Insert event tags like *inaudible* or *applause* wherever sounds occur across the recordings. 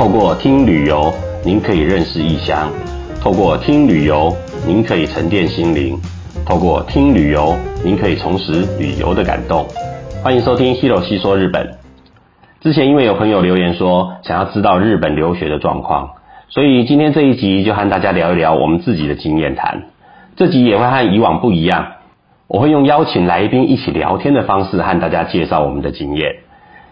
透过听旅游，您可以认识异乡；透过听旅游，您可以沉淀心灵；透过听旅游，您可以重拾旅游的感动。欢迎收听《Hero 细说日本》。之前因为有朋友留言说想要知道日本留学的状况，所以今天这一集就和大家聊一聊我们自己的经验谈。这集也会和以往不一样，我会用邀请来宾一起聊天的方式和大家介绍我们的经验。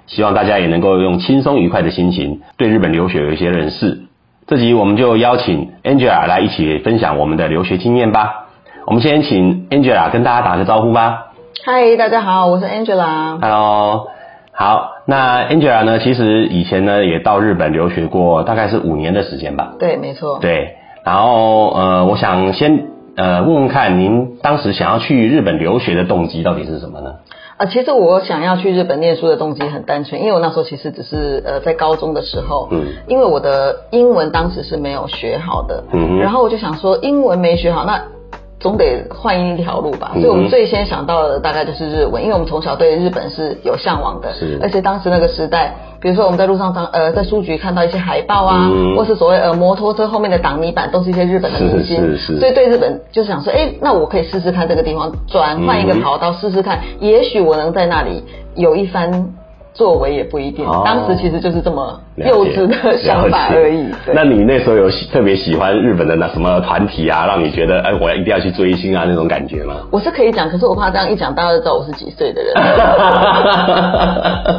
希望大家也能够用轻松愉快的心情对日本留学有一些认识。这集我们就邀请 Angela 来一起分享我们的留学经验吧。我们先请 Angela 跟大家打个招呼吧。嗨，大家好，我是 Angela。Hello，好，那 Angela 呢，其实以前呢也到日本留学过，大概是五年的时间吧。对，没错。对，然后呃，我想先呃问问看，您当时想要去日本留学的动机到底是什么呢？啊，其实我想要去日本念书的动机很单纯，因为我那时候其实只是呃在高中的时候，嗯。因为我的英文当时是没有学好的，嗯哼。然后我就想说英文没学好，那总得换一条路吧，所以我们最先想到的大概就是日文，因为我们从小对日本是有向往的，是。而且当时那个时代，比如说我们在路上当呃在书局看到一些海报啊，嗯。或是所谓呃摩托车后面的挡泥板都是一些日本的明星，是所以对日本就是想说，哎，那我可以试试看这个地方，转换一个跑道试试看，也许我能在那里有一番作为，也不一定。哦。当时其实就是这么幼稚的想法而已。那你那时候有喜特别喜欢日本的那什么团体啊，让你觉得哎，我要一定要去追星啊那种感觉吗？我是可以讲，可是我怕这样一讲，大家都知道我是几岁的人。*laughs*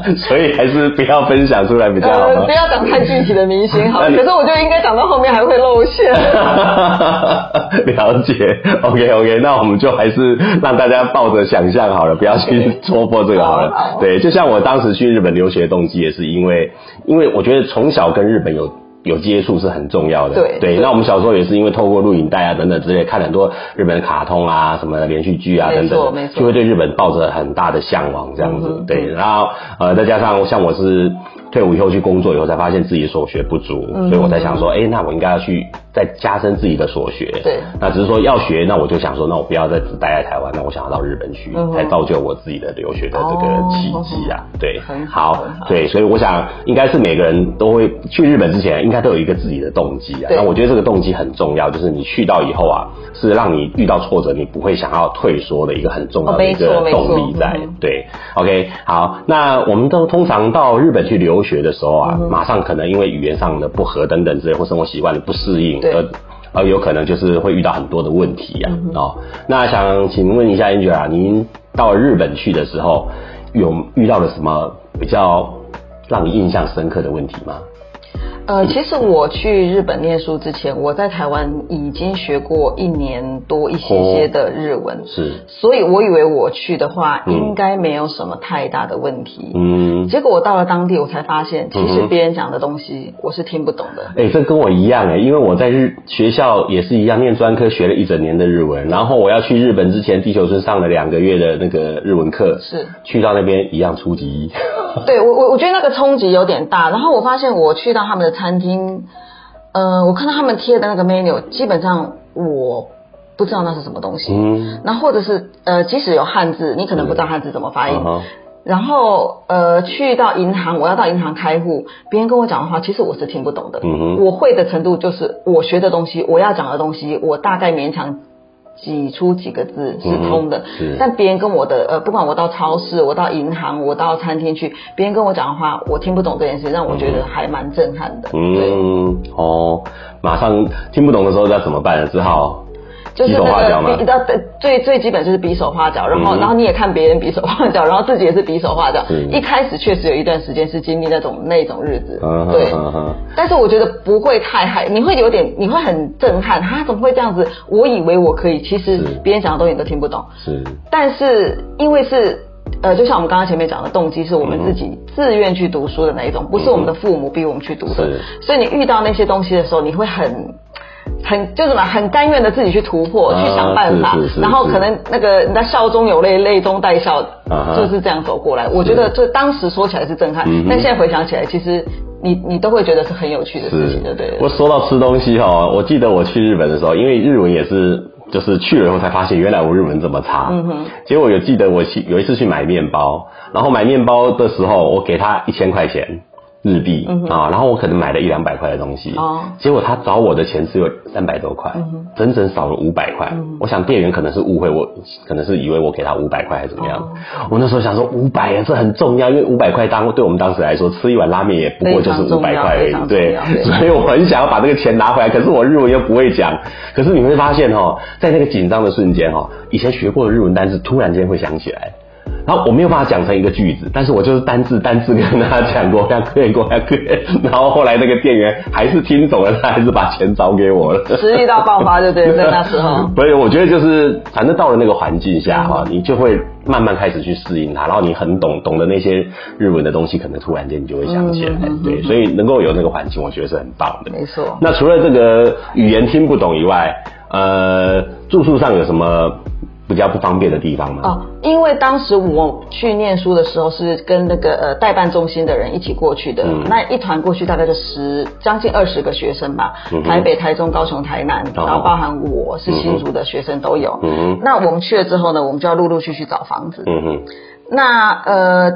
*laughs* 所以还是不要分享出来比较好呃，不？要讲太具体的明星好了，*laughs* 可是我觉得应该讲到后面还会露馅。了解，OK OK，那我们就还是让大家抱着想象好了，不要去戳破这个好了。对，就像我当时去日本留学的动机，也是因为，因为我觉得从小跟日本有。有接触是很重要的，对。对对那我们小时候也是因为透过录影带啊等等之类，看很多日本的卡通啊、什么连续剧啊等等就会对日本抱着很大的向往这样子。嗯对，然后呃，再加上像我是退伍以后去工作以后，才发现自己所学不足，嗯所以我才想说，哎、那我应该要去再加深自己的所学。对那只是说要学，那我就想说，那我不要再只待在台湾，那我想要到日本去，嗯才造就我自己的留学的这个契机啊。对，很好好，对，所以我想应该是每个人都会去日本之前，应该都有一个自己的动机啊。那我觉得这个动机很重要，就是你去到以后啊，是让你遇到挫折，你不会想要退缩的一个很重要哦的一个动力在。嗯对，OK，好，那我们都通常到日本去留学的时候啊，嗯马上可能因为语言上的不合等等之类，或生活习惯的不适应，对而而有可能就是会遇到很多的问题啊。嗯哦，那想请问一下 Angela，您到日本去的时候，有遇到了什么比较让你印象深刻的问题吗？呃，其实我去日本念书之前，我在台湾已经学过一年多一些些的日文，是，所以我以为我去的话嗯。应该没有什么太大的问题。嗯，结果我到了当地，我才发现，其实别人讲的东西我是听不懂的。哎、这跟我一样哎、因为我在日学校也是一样念专科，学了一整年的日文，然后我要去日本之前，地球村上了两个月的那个日文课，是。去到那边一样初级。*laughs* 一，对我我我觉得那个冲击有点大，然后我发现我去到他们的餐厅，呃，我看到他们贴的那个 menu，基本上我不知道那是什么东西。嗯，那或者是呃，即使有汉字，你可能不知道汉字怎么发音。嗯然后呃，去到银行，我要到银行开户，别人跟我讲的话，其实我是听不懂的。嗯哼我会的程度就是我学的东西，我要讲的东西，我大概勉强挤出几个字是通的。嗯但别人跟我的呃，不管我到超市，我到银行，我到餐厅去，别人跟我讲的话，我听不懂这件事，让我觉得还蛮震撼的。嗯，哦，马上听不懂的时候要怎么办呢？只好就是那个比到最最基本就是比手画脚，然后、嗯然后你也看别人比手画脚，然后自己也是比手画脚。一开始确实有一段时间是经历那种那种日子，对。但是我觉得不会太害，你会有点，你会很震撼，他怎么会这样子？我以为我可以，其实别人讲的东西你都听不懂。是，但是因为是呃，就像我们刚刚前面讲的，动机是我们自己自愿去读书的那一种，不是我们的父母逼我们去读的是。所以你遇到那些东西的时候，你会很。很就是什么，很甘愿的自己去突破，啊去想办法是是是，然后可能那个人家笑中有泪，泪中带笑啊，就是这样走过来。我觉得这当时说起来是震撼嗯，但现在回想起来，其实你你都会觉得是很有趣的事情，对不对？我说到吃东西哈，我记得我去日本的时候，因为日文也是。就是去了以后才发现，原来我日文这么差。嗯哼。结果有记得我去有一次去买面包，然后买面包的时候，我给他一千块钱，日币啊，然后我可能买了一两百块的东西，哦结果他找我的钱只有三百多块嗯，整整少了五百块嗯。我想店员可能是误会我，可能是以为我给他五百块还是怎么样哦。我那时候想说五百啊，这很重要，因为五百块当对我们当时来说，吃一碗拉面也不过就是五百块而已对，所以我很想要把这个钱拿回来，可是我日文又不会讲。可是你会发现哦，在那个紧张的瞬间哦，以前学过的日文单词突然间会想起来。然后我没有办法讲成一个句子，但是我就是单字单字跟他讲过，要对过要对，然后后来那个店员还是听懂了，他还是把钱找给我了。*laughs* 实力到爆发，对不对？在那时候，所以我觉得就是，反正到了那个环境下哈，嗯你就会慢慢开始去适应它，然后你很懂懂的那些日文的东西，可能突然间你就会想起来对，所以能够有那个环境，我觉得是很棒的。没错。那除了这个语言听不懂以外，呃，住宿上有什么比较不方便的地方吗？哦，因为当时我去念书的时候是跟那个呃代办中心的人一起过去的，嗯那一团过去大概就十将近二十个学生吧，嗯台北、台中、高雄、台南，哦然后包含我是新竹的学生都有。嗯哼那我们去了之后呢，我们就要陆陆续续找房子。嗯哼，那呃，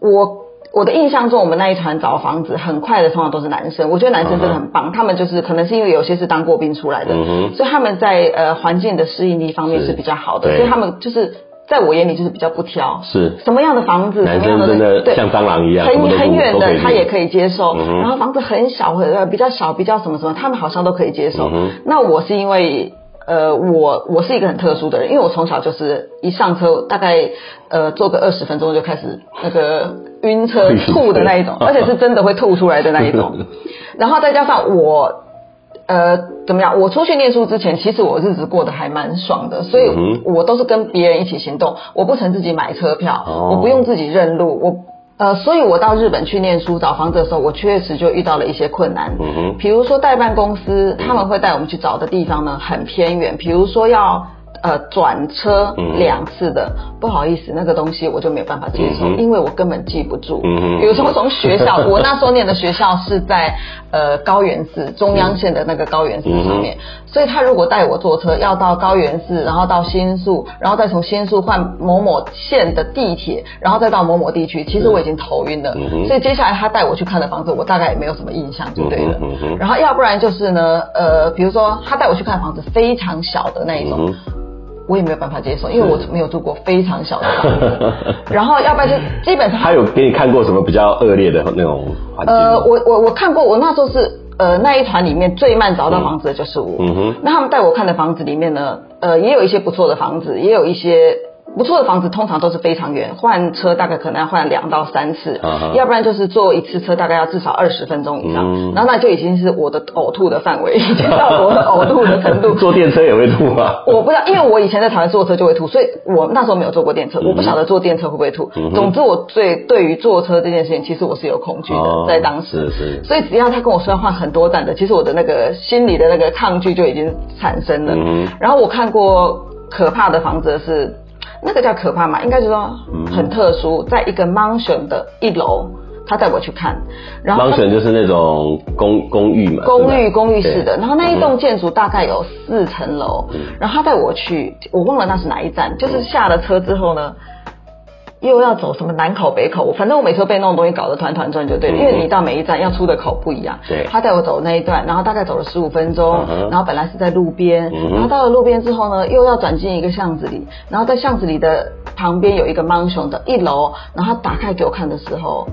我我的印象中，我们那一团找房子很快的，通常都是男生。我觉得男生真的很棒，他们就是可能是因为有些是当过兵出来的，所以他们在呃环境的适应力方面是是比较好的，所以他们就是在我眼里就是比较不挑。是。什么样的房子，男什么样生真的对。像蟑螂一样，很很远的他也可以接受，嗯然后房子很小，呃比较小，比较什么什么，他们好像都可以接受。嗯那我是因为呃，我我是一个很特殊的人，因为我从小就是一上车大概呃坐个二十分钟就开始那个晕车吐的那一种，而且是真的会吐出来的那一种。*laughs* 然后再加上我。呃，怎么样？我出去念书之前，其实我日子过得还蛮爽的，所以嗯我都是跟别人一起行动，我不曾自己买车票，哦我不用自己认路，我呃，所以我到日本去念书找房子的时候，我确实就遇到了一些困难。嗯哼比如说代办公司他们会带我们去找的地方呢很偏远，比如说要呃转车嗯。两次的，不好意思，那个东西我就没有办法接受，嗯因为我根本记不住。比如说从学校，*laughs* 我那时候念的学校是在呃高原寺中央线的那个高原寺上面，所以他如果带我坐车要到高原寺，然后到新宿，然后再从新宿换某某线的地铁，然后再到某某地区，其实我已经头晕了。嗯所以接下来他带我去看的房子，我大概也没有什么印象，就对？了。然后要不然就是呢，呃，比如说他带我去看房子非常小的那一种。嗯我也没有办法接受，因为我没有住过非常小的房子。然后要不然就基本上他有给你看过什么比较恶劣的那种环境？呃，我我我看过，我那时候是呃那一团里面最慢找到房子的就是我。嗯哼那他们带我看的房子里面呢，呃，也有一些不错的房子，也有一些。不错的房子通常都是非常远，换车大概可能要换两到三次，要不然就是坐一次车大概要至少二十分钟以上，嗯然后那就已经是我的呕吐的范围，已 *laughs* 经到我的呕吐的程度。*laughs* 坐电车也会吐吗？我不知道，因为我以前在台湾坐车就会吐，所以我那时候没有坐过电车，我不晓得坐电车会不会吐。嗯总之，我最对于坐车这件事情，其实我是有恐惧的，哦在当时。是是所以只要他跟我说要换很多站的，其实我的那个心里的那个抗拒就已经产生了。嗯然后我看过可怕的房子是，那个叫可怕嘛，应该就是说嗯。很特殊，在一个 mansion 的一楼，他带我去看，然后他 mansion 就是那种公公寓嘛，公寓公寓式的，然后那一栋建筑大概有四层楼，嗯。然后他带我去，我忘了那是哪一站，就是下了车之后呢。又要走什么南口北口，反正我每次都被那种东西搞得团团转就对了，嗯因为你到每一站要出的口不一样。对。他带我走那一段，然后大概走了十五分钟嗯，然后本来是在路边嗯，然后到了路边之后呢，又要转进一个巷子里，然后在巷子里的旁边有一个 mansion 的一楼，然后他打开给我看的时候，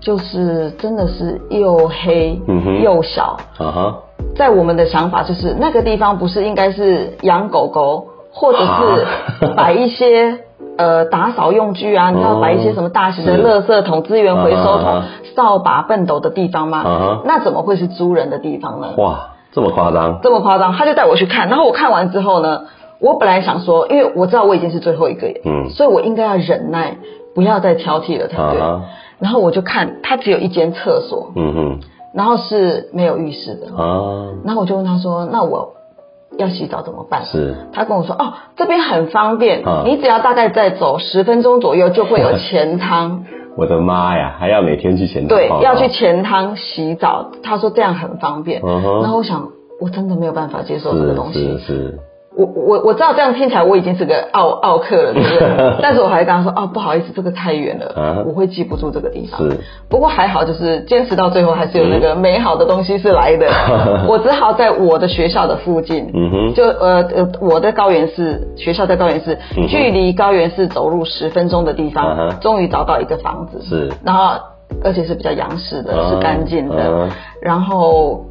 就是真的是又黑又小，啊哈，在我们的想法就是那个地方不是应该是养狗狗，或者是啊摆一些呃打扫用具啊，你知道哦摆一些什么大型的是。垃圾桶、资源回收桶扫把、畚斗的地方吗？那怎么会是租人的地方呢？哇，这么夸张，这么夸张，他就带我去看，然后我看完之后呢，我本来想说，因为我知道我已经是最后一个，嗯。所以我应该要忍耐，不要再挑剔了才对。然后我就看，他只有一间厕所，嗯然后是没有浴室的，哼啊，然后我就问他说：“那我要洗澡怎么办？”是他跟我说：“哦，这边很方便，啊你只要大概再走十分钟左右就会有前汤。*laughs* 我的妈呀，还要每天去前对，报道要去前汤洗澡。他说这样很方便。嗯哼然后我想，我真的没有办法接受这个东西。是是是，我我我知道这样听起来我已经是个奥奥客了，对不对？*laughs* 但是我还跟他说，哦，不好意思，这个太远了，啊我会记不住这个地方。是不过还好，就是坚持到最后，还是有那个美好的东西是来的。*laughs* 我只好在我的学校的附近，嗯哼就呃呃，我的高原市学校在高原市，嗯距离高原市走路十分钟的地嗯方哼，终于找到一个房子，是然后而且是比较洋式的，啊是干净的啊，然后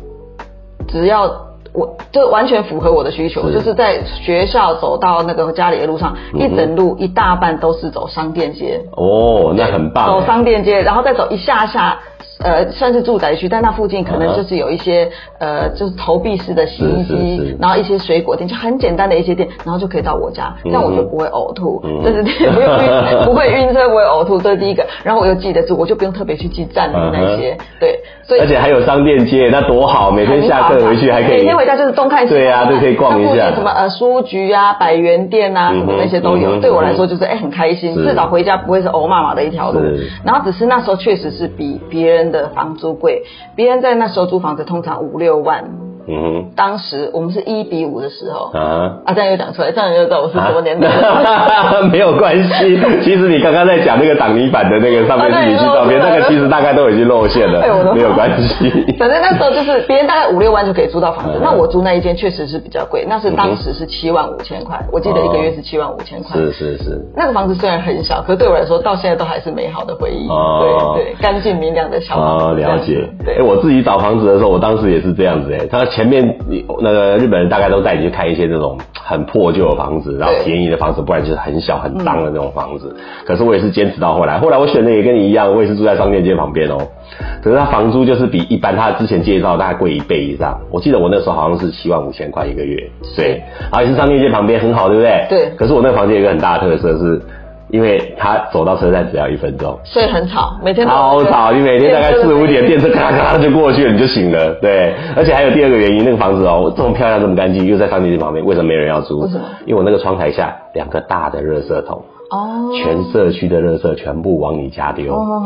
只要。我就完全符合我的需求，是。就是在学校走到那个家里的路上，嗯一整路一大半都是走商店街，哦，那很棒。走哎。商店街，然后再走一下下，呃，算是住宅区，但那附近可能就是有一些、呃，就是投币式的洗衣机是，然后一些水果店，就很简单的一些店，然后就可以到我家，这样我就不会呕吐，嗯这是第不用晕，*laughs* 不会晕车，不会呕吐，这是第一个。然后我又记得住，我就不用特别去记站名那些，对，所以而且还有商店街，那多好！每天下课回去还可以，回家就是东看西看，对啊，都可以逛一下。什么呃书局啊、百元店啊，什么那些都有。对我来说就是哎、很开心，是至少回家不会是欧妈妈的一条路。然后只是那时候确实是比别人的房租贵，别人在那时候租房子通常五六万，嗯当时我们是一比五的时候，。啊。啊，这样又讲出来，这样又知道我是什么年代。啊 *laughs* 没有关系，*laughs* 其实你刚刚在讲那个挡泥板的那个上面是你去照片，那个其实大概都已经露馅了没有关系。反正那时候就是别人大概五六万就可以租到房子嗯，那我租那一间确实是比较贵，那是当时是七万五千块，我记得一个月是七万五千块。是是是，那个房子虽然很小，可是对我来说到现在都还是美好的回忆。哦对对，干净明亮的小房了解。对，哎，我自己找房子的时候，我当时也是这样子哎。他前面你那个日本人大概都带你去看一些那种很破旧的房子，然后便宜的房子，不然就是很小很脏的那种房子。可是我也是坚持到后来，后来我选的也跟你一样，我也是住在商店街旁边哦。可是他房租就是比一般他之前介绍大概贵一倍以上。我记得我那时候好像是七万五千块一个月，对，然后也是商店街旁边很好，对不对？对可是我那个房间有一个很大的特色是。因为他走到车站只要一分钟，所以很吵，每天都超吵，你每天大概四五点，电车车咔咔就过去了，你就醒了。对，而且还有第二个原因，那个房子哦这么漂亮，这么干净，又在商店街旁边，为什么没人要租？为什么？因为我那个窗台下两个大的热色桶。哦，全社区的垃圾全部往你家丢，哦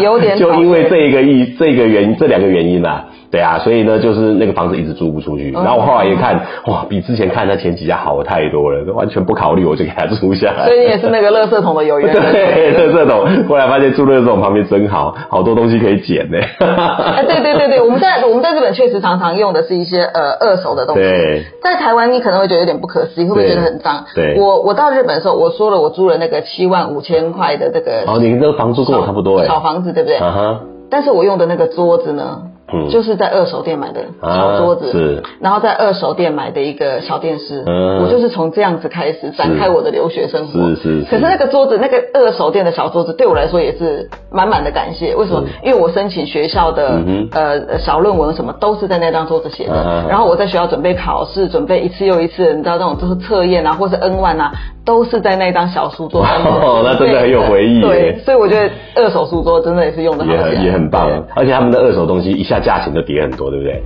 有点 *laughs* 就因为这个意这个原因这两个原因啦、对啊，所以呢就是那个房子一直租不出去，哦然后我后来一看，哇，比之前看那前几家好太多了，完全不考虑我就给他租下来。所以你也是那个垃圾桶的有缘人。*laughs* 对，垃圾桶，后来发现住垃圾桶旁边真好，好多东西可以捡呢。哎，对对对对，我们在我们在日本确实常常用的是一些呃二手的东西。对，在台湾你可能会觉得有点不可思议，会不会觉得很脏？对我我到日本的时候，我说了我租了那个七万五千块的这个哦，你那个房租跟我差不多哎。小房子，对不对？啊哈，但是我用的那个桌子呢，嗯。就是在二手店买的啊小桌子，是。然后在二手店买的一个小电视，嗯。我就是从这样子开始展开我的留学生活。是是是。可是那个桌子，那个二手店的小桌子，对我来说也是满满的感谢。为什么？因为我申请学校的、嗯呃小论文什么都是在那张桌子写的，啊然后我在学校准备考试，准备一次又一次，你知道那种就是测验啊，或是 N 万啊，都是在那张小书桌上面。哦那真的很有回忆耶。对，所以我觉得二手书桌真的也是用的好也很也很棒，而且他们的二手东西一下价钱就跌很多，对不对？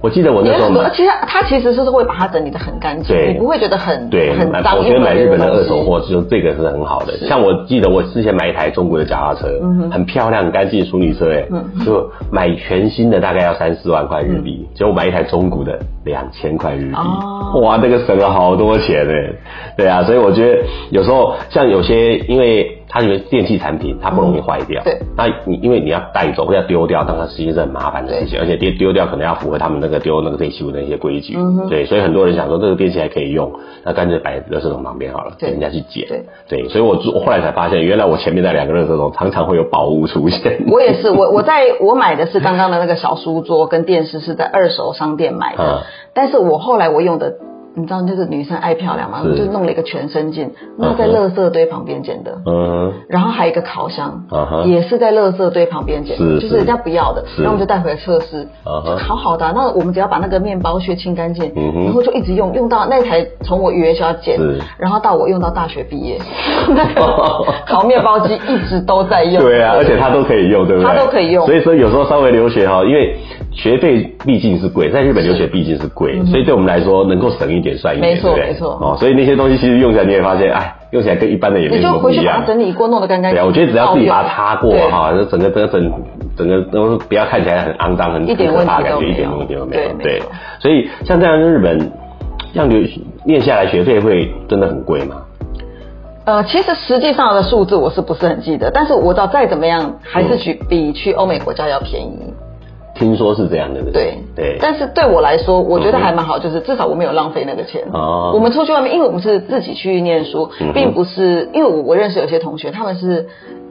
我记得我那时候买，其实它其实是会把它整理的很干净，对你不会觉得很对，很脏。我觉得买日本的二手货，货，就这个是很好的。像我记得我之前买一台中国的脚踏车，嗯很漂亮、很干净的淑女车，哎，就买全新的大概要三四万块日币，结果买一台中古的两千块日币，哦哇，那个省了好多钱哎。对啊，所以我觉得有时候像有些因为。它因为电器产品，它不容易坏掉。对。那你因为你要带走，要丢掉，当然是一件很麻烦的事情，而且丢丢掉可能要符合他们那个丢那个废弃物的一些规矩。嗯对，所以很多人想说这个电器还可以用，那干脆摆垃圾桶旁边好了，对给人家去捡。对对，所以我我后来才发现，原来我前面那两个垃圾桶常常会有宝物出现。我也是，我我在 *laughs* 我买的是刚刚的那个小书桌跟电视是在二手商店买的，嗯但是我后来我用的。你知道，就是女生爱漂亮嘛，是。就弄了一个全身镜，那在垃圾堆旁边捡的。嗯然后还有一个烤箱也是在垃圾堆旁边捡就是人家不要的，然后我们就带回来测试，就好好的啊、那我们只要把那个面包屑清干净，然后就一直用，用到那台从我语言学校捡是，然后到我用到大学毕业，那 *laughs* 个烤面包机一直都在用。对啊，而且它都可以用，对不对？它都可以用。所以说有时候稍微留学哈，因为学费毕竟是贵，在日本留学毕竟是贵，所以对我们来说能够省一点算一点，嗯没错没错哦，所以那些东西其实用起来你也发现，哎，用起来跟一般的也没什么不一样回去把它。整理过，弄得干干净净。对啊，我觉得只要自己把它擦过对哈，就整个整个整整个都不要看起来很肮脏、很一点很可怕的感觉，问题都没有一点问题都没有。对所以像这样日本。这样留念下来学费会真的很贵吗？呃，其实实际上的数字我是不是很记得，但是我知道再怎么样还是去比去欧美国家要便宜。听说是这样的，对对。但是对我来说，我觉得还蛮好，就是至少我没有浪费那个钱。哦。我们出去外面，因为我们是自己去念书，并不是因为我我认识有些同学，他们是。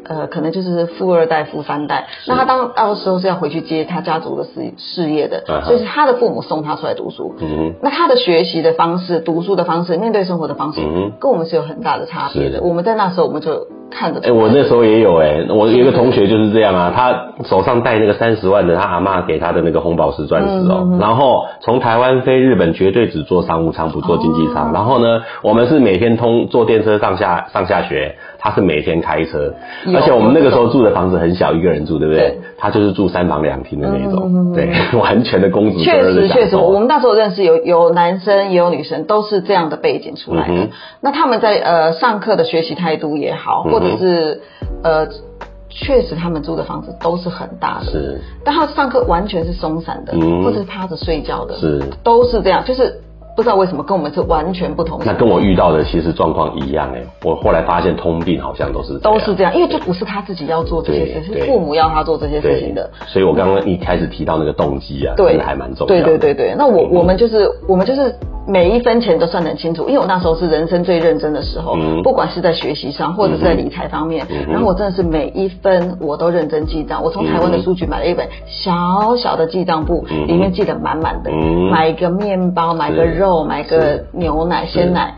呃，可能就是富二代、富三代，那他当到时候是要回去接他家族的事事业的，所以是他的父母送他出来读书。嗯那他的学习的方式、读书的方式、面对生活的方式，跟我们是有很大的差别的。我们在那时候我们就看着。哎，我那时候也有哎，我有一个同学就是这样啊，他手上戴那个三十万的他阿妈给他的那个红宝石钻石哦，然后从台湾飞日本绝对只坐商务舱不坐经济舱，然后呢，我们是每天通坐电车上下上下学。他是每天开车，而且我们那个时候住的房子很小，一个人住，对不对？他就是住三房两厅的那种，对，*laughs* 完全的公主。确实，确实，我们那时候认识有有男生也有女生，都是这样的背景出来的。那他们在呃上课的学习态度也好，或者是呃，确实他们住的房子都是很大的，是，但他上课完全是松散的，或者是趴着睡觉的，是，都是这样，就是。不知道为什么跟我们是完全不同。那跟我遇到的其实状况一样哎，我后来发现通病好像都是都是这样，因为这不是他自己要做这些事，是父母要他做这些事情的。所以我刚刚一开始提到那个动机啊，对，还蛮重要。对对对对，那我我们就是我们就是。每一分钱都算得很清楚，因为我那时候是人生最认真的时候，不管是在学习上或者是在理财方面，然后我真的是每一分我都认真记账。我从台湾的书局买了一本小小的记账簿，里面记得满满的，买一个面包，买个肉，买个牛奶、鲜奶。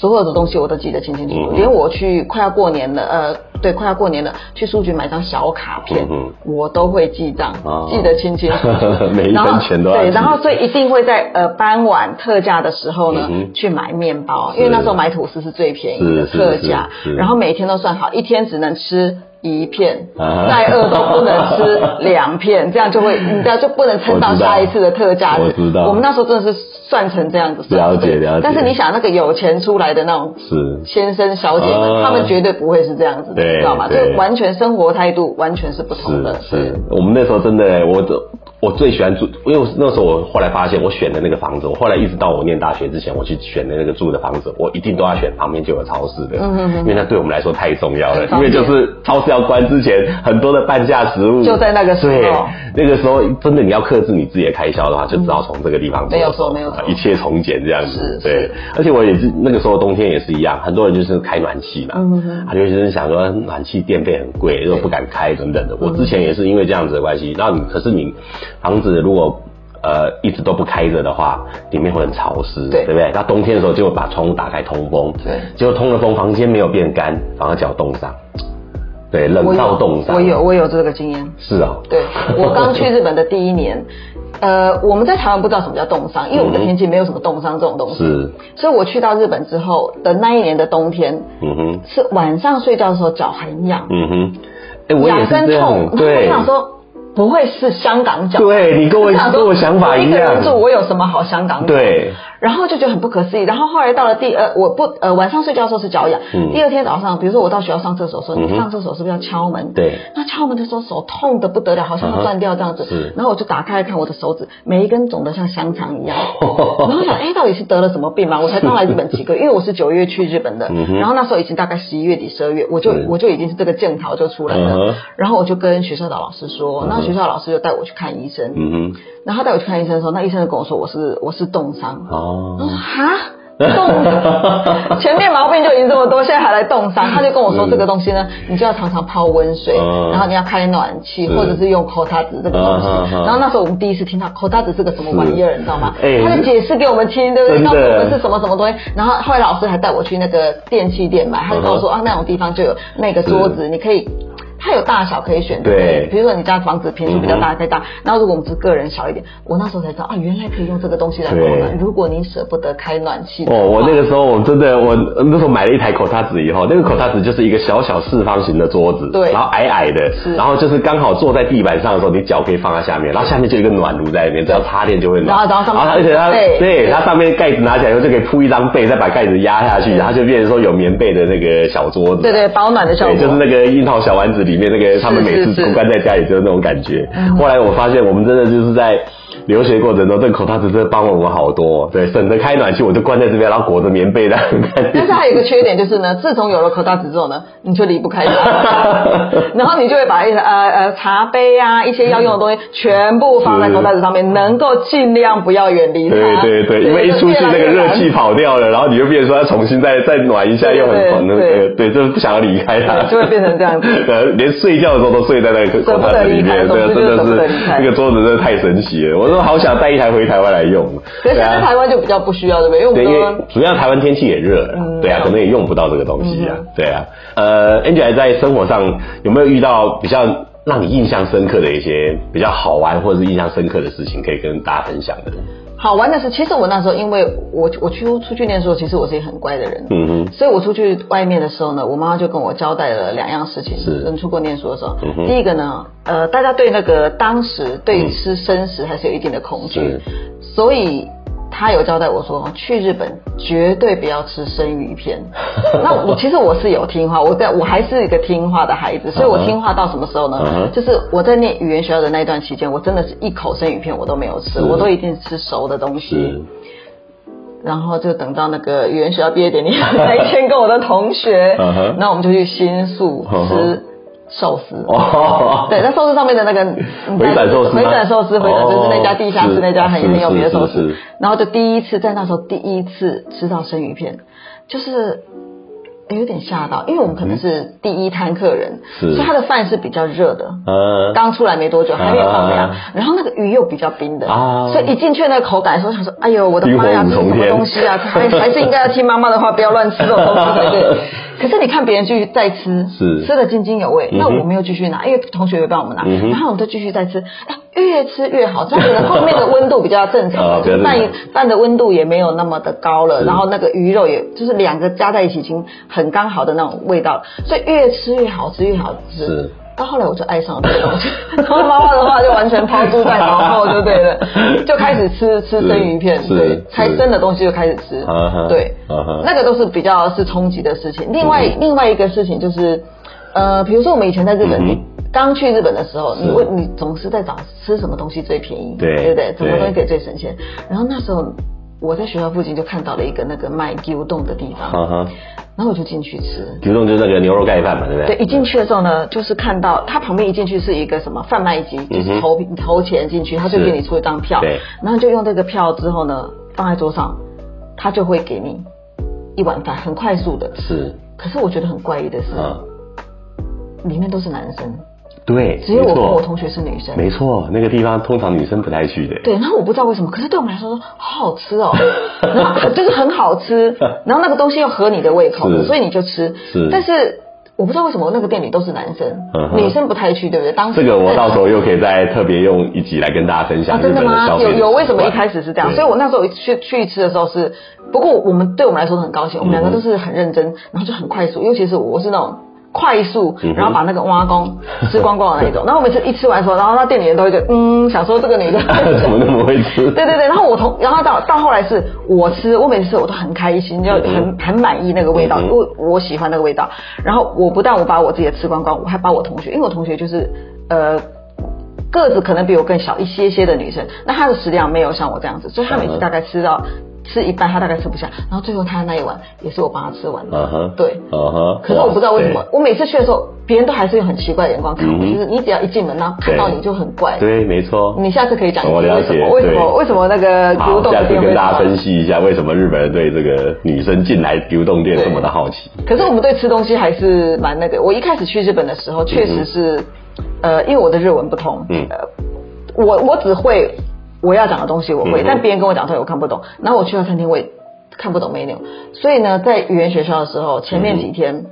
所有的东西我都记得清清楚楚，连我去快要过年了，呃，对，快要过年了，去书局买张小卡片，我都会记账，记得清清楚楚，*laughs* 每一分钱都对，然后所以一定会在呃傍晚特价的时候呢去买面包，因为那时候买吐司是最便宜的特价，然后每天都算好，一天只能吃。一片，再饿都不能吃两片，这样就会，你知道就不能撑到下一次的特价日。我知道，我们那时候真的是算成这样子。了解了解。但是你想，那个有钱出来的那种是先生小姐们，他们绝对不会是这样子，知道吗？就完全生活态度完全是不同的。是，我们那时候真的，我的。我最喜欢住，因为那时候我后来发现，我选的那个房子，我后来一直到我念大学之前，我去选的那个住的房子，我一定都要选旁边就有超市的，嗯因为那对我们来说太重要了，因为就是超市要关之前，很多的半价食物就在那个时候，那个时候真的你要克制你自己的开销的话，就只好从这个地方没有错，没有错，一切从简这样子，对，而且我也是那个时候冬天也是一样，很多人就是开暖气嘛，嗯他就是想说暖气电费很贵，又不敢开等等的，我之前也是因为这样子的关系，那你可是你房子如果呃，一直都不开着的话，里面会很潮湿，对。不对？那冬天的时候就会把窗户打开通风，对，结果通了风，房间没有变干，反而脚冻伤，对，冷到冻伤。我有，我有这个经验。是啊，对，我刚去日本的第一年，呃，我们在台湾不知道什么叫冻伤，因为我们的天气没有什么冻伤这种东西，是。所以我去到日本之后的那一年的冬天，嗯哼，是晚上睡觉的时候脚很痒，嗯哼，哎，我也是这样，*laughs* 对，我想说。不会是香港脚？对你跟我跟我想法一样。一个人住，我有什么好香港脚？对。然后就觉得很不可思议。然后后来到了第二，我不呃晚上睡觉的时候是脚痒。嗯。第二天早上，比如说我到学校上厕所的时候，你上厕所是不是要敲门？对。那敲门的时候手痛的不得了，好像要断掉这样子。是。然后我就打开看我的手指，每一根肿得像香肠一样。*laughs* 然后想，哎，到底是得了什么病嘛？我才刚来日本几个月，*laughs* 因为我是九月去日本的。嗯然后那时候已经大概十一月底、十二月，我就我就已经是这个剑桃就出来了。然后我就跟学校的老师说，那学校老师就带我去看医生。嗯哼。然后他带我去看医生的时候，那医生就跟我说我是我是冻伤。哦。我说哈。冻，*laughs* 前面毛病就已经这么多，现在还来冻伤。他就跟我说这个东西呢，你就要常常泡温水，然后你要开暖气，或者是用口塔子这个东西。然后那时候我们第一次听到口塔子是个什么玩意儿，你知道吗？他就解释给我们听，对不对？告诉我们是什么什么东西。然后后来老师还带我去那个电器店买，他就跟我说啊，那种地方就有那个桌子，你可以。它有大小可以选，对，比如说你家房子平数比较大可以大，然后如果我们是个人小一点，我那时候才知道啊，原来可以用这个东西来保暖。如果你舍不得开暖气，哦，我那个时候我真的，我那时候买了一台口塔子以后，那个口塔子就是一个小小四方形的桌子，对，然后矮矮的，然后就是刚好坐在地板上的时候，你脚可以放在下面，然后下面就有一个暖炉在里面，只要插电就会暖。然后上面，而且它对它上面盖子拿起来以后就可以铺一张被，再把盖子压下去，然后就变成说有棉被的那个小桌子。对对，保暖的效果。对，就是那个樱桃小丸子里面那个他们每。每次关在家里就是那种感觉。后来我发现，我们真的就是在留学过程中，这个口罩子真的帮了我好多。对，省得开暖气，我就关在这边，然后裹着棉被的。但是还有一个缺点就是呢，自从有了口罩子之后呢，你就离不开它，*laughs* 然后你就会把一些呃呃茶杯啊，一些要用的东西全部放在口罩子上面，能够尽量不要远离它。对对对，因为一出去那个热气跑掉了，然后你就变成说要重新再再暖一下，又很那个对，就是不想要离开它，就会变成这样子。*laughs* 呃，连睡觉的时候都睡在那个口罩子里面，对，真的是那个桌子真的太神奇了。我说好想带一台回台湾来用。可是现在台湾就比较不需要，对不对？因为因为主要台湾天气也热，对啊，可能也用不到这个东西啊，对啊。呃，Angel 在生活上有没有遇到比较让你印象深刻的一些比较好玩或者是印象深刻的事情，可以跟大家分享的？好玩的是，其实我那时候因为我我去出去念书，其实我是一个很乖的人，嗯哼，所以我出去外面的时候呢，我妈妈就跟我交代了两样事情。是，跟出国念书的时候，第一个呢，呃，大家对那个当时对吃生食还是有一定的恐惧，所以。他有交代我说，去日本绝对不要吃生鱼片。*laughs* 那我其实我是有听话，我在我还是一个听话的孩子，所以我听话到什么时候呢？就是我在念语言学校的那段期间，我真的是一口生鱼片我都没有吃，我都一定吃熟的东西。然后就等到那个语言学校毕业典礼 *laughs* 那一天，跟我的同学，那我们就去新宿吃。寿司。哦，对，那寿司上面的那个回转寿司，回转寿司，回转就是那家地下室那家很很有名的寿司，然后就第一次在那时候第一次吃到生鱼片，就是。有点吓到，因为我们可能是第一摊客人，所以他的饭是比较热的，刚出来没多久，还没有放凉，然后那个鱼又比较冰的，所以一进去那个口感的时候，想说，哎呦，我的妈呀，这是什么东西啊？还还是应该要听妈妈的话，不要乱吃这种东西才对。*laughs* 可是你看别人继续再吃，是吃的津津有味，那我没有继续拿，因为同学会帮我们拿，然后我们就继续再吃，哎，越吃越好，这样子后面的温度比较正常，*laughs* 就是饭饭的温度也没有那么的高了，然后那个鱼肉也就是两个加在一起已经很。很刚好的那种味道，所以越吃越好吃，越好吃。是。到后来我就爱上了这个东西，*laughs* 然后妈妈的话就完全抛诸在脑后，就对了，*laughs* 就开始吃吃生鱼片，对，才生的东西就开始吃，对，那个都是比较是冲击的事情。另外另外一个事情就是，呃，比如说我们以前在日本，刚去日本的时候，你问你总是在找吃什么东西最便宜，对不对？什么东西可以最省钱？然后那时候我在学校附近就看到了一个那个卖牛冻的地方。然后我就进去吃，举动就是那个牛肉盖饭嘛，对不对？对，一进去的时候呢，就是看到他旁边一进去是一个什么贩卖机，就是投投钱进去，他就给你出一张票，对，然后就用这个票之后呢，放在桌上，他就会给你一碗饭，很快速的。是。可是我觉得很怪异的是，里面都是男生。对，只有我跟我同学是女生。没错，那个地方通常女生不太去的。对，然后我不知道为什么，可是对我们来说好好吃哦，*laughs* 然后就是很好吃，*laughs* 然后那个东西又合你的胃口，所以你就吃。是，但是我不知道为什么那个店里都是男生，女生不太去，对不对？当时这个我到时候又可以再 *laughs* 特别用一集来跟大家分享。真的吗？有有为什么一开始是这样？所以我那时候去去吃的时候是，不过我们对我们来说很高兴，我们两个都是很认真，然后就很快速，尤其是我是那种。快速，然后把那个挖工 *laughs* 吃光光的那一种。然后我每次一吃完时候，然后那店里人都会觉得，*laughs* 嗯，想说这个女的 *laughs* 怎么那么会吃？对对对。然后我同，然后到到后来是我吃，我每次吃我都很开心，就很很满意那个味道，因为我喜欢那个味道。然后我不但我把我自己的吃光光，我还把我同学，因为我同学就是呃个子可能比我更小一些些的女生，那她的食量没有像我这样子，所以她每次大概吃到。吃一半，他大概吃不下，然后最后他那一碗也是我帮他吃完的。嗯哼，对，嗯哼。可是我不知道为什么，我每次去的时候，别人都还是用很奇怪的眼光看我，就是你只要一进门，然后看到你就很怪。对，没错。你下次可以讲我了解为什么为什么那个牛洞店下次跟大家分析一下，为什么日本人对这个女生进来牛洞店这么的好奇？可是我们对吃东西还是蛮那个。我一开始去日本的时候，确实是，呃，因为我的日文不通，嗯，我我只会我要讲的东西我会，但别人跟我讲东西我看不懂。然后我去到餐厅，我也。看不懂 menu，所以呢，在语言学校的时候，前面几天，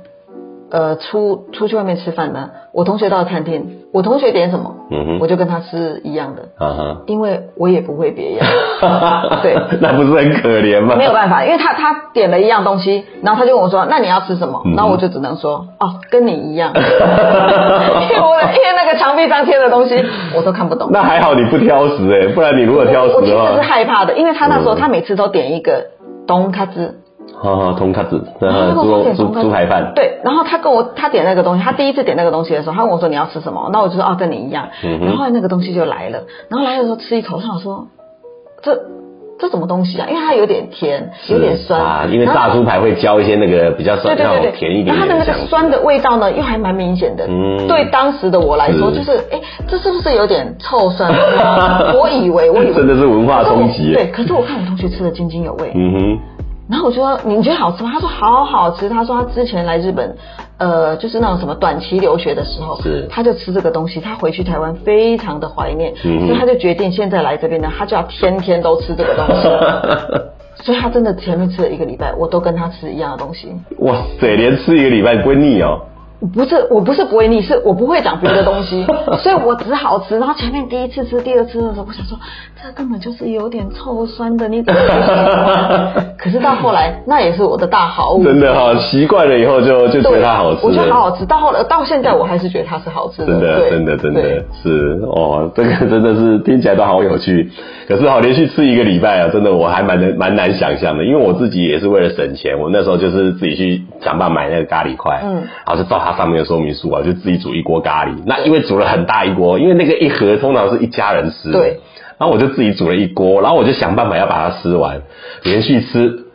呃，出出去外面吃饭呢，我同学到餐厅，我同学点什么，嗯哼，我就跟他吃一样的，啊哈，因为我也不会别样，*laughs* 对，那不是很可怜吗？没有办法，因为他他点了一样东西，然后他就跟我说，那你要吃什么？然后我就只能说，哦，跟你一样，*laughs* 因为我因为那个墙壁上贴的东西我都看不懂。那还好你不挑食哎，不然你如果挑食的话，我其实是害怕的，因为他那时候他每次都点一个。东卡兹，哦，通卡子，然后猪猪猪排饭，对，然后他跟我他点那个东西，他第一次点那个东西的时候，他问我说你要吃什么，那我就说哦跟你一样，嗯然后后来那个东西就来了，然后来的时候吃一口，我想说这这什么东西啊？因为它有点甜，有点酸。啊，因为炸猪排会浇一些那个比较酸，对对对对，甜一点然后它的那个酸的味道呢，又还蛮明显的。嗯。对当时的我来说，就是哎，这是不是有点臭酸？*laughs* 我以为，我以为。真的是文化冲击。对，可是我看我同学吃的津津有味。嗯哼，然后我说你觉得好吃吗？他说好好吃。他说他之前来日本，呃，就是那种什么短期留学的时候，是他就吃这个东西。他回去台湾非常的怀念，嗯所以他就决定现在来这边呢，他就要天天都吃这个东西。*laughs* 所以他真的前面吃了一个礼拜，我都跟他吃一样的东西。哇塞，连吃一个礼拜不会腻哦。不是，我不是不会腻，是我不会讲别的东西，*laughs* 所以我只好吃。然后前面第一次吃、第二次的时候，我想说，这根本就是有点臭酸的，你怎么？可是到后来，那也是我的大好物。真的哈、习惯了以后就就觉，得它好吃。我觉得好好吃。到后来，到现在我还是觉得它是好吃的。真的，真的，真的是哦，这个真的是听起来都好有趣。可是哈、连续吃一个礼拜啊，真的我还蛮难蛮难想象的，因为我自己也是为了省钱，我那时候就是自己去想办法买那个咖喱块，嗯然后就照它上面的说明书啊，就自己煮一锅咖喱。那因为煮了很大一锅，因为那个一盒通常是一家人吃，对。然后我就自己煮了一锅，然后我就想办法要把它吃完，连续吃。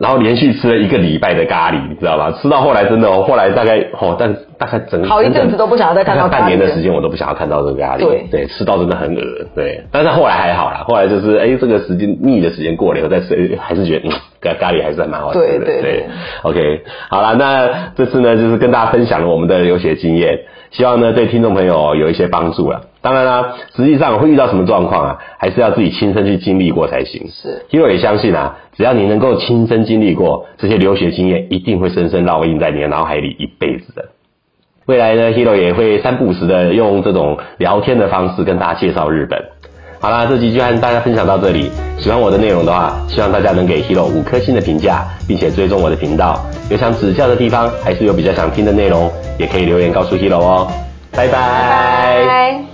然后连续吃了一个礼拜的咖喱，你知道吗？吃到后来真的哦，后来大概哦，但大概整好一阵子都不想要再看到半年的时间，我都不想要看到这个咖喱。对对，吃到真的很恶对，但是后来还好啦，后来就是哎，这个时间腻的时间过了以后再吃，还是觉得嗯，咖咖喱还是蛮好吃的。对对对 OK，好了，那这次呢，就是跟大家分享了我们的留学经验，希望呢对听众朋友有一些帮助了。当然啦，实际上会遇到什么状况啊，还是要自己亲身去经历过才行。是 Hero 也相信啊，只要你能够亲身经历过这些留学经验，一定会深深烙印在你的脑海里一辈子的。未来呢，Hero 也会三不五时的用这种聊天的方式跟大家介绍日本。好啦，这期就和大家分享到这里。喜欢我的内容的话，希望大家能给 Hero 五颗星的评价，并且追踪我的频道。有想指教的地方，还是有比较想听的内容，也可以留言告诉 Hero 哦。拜拜。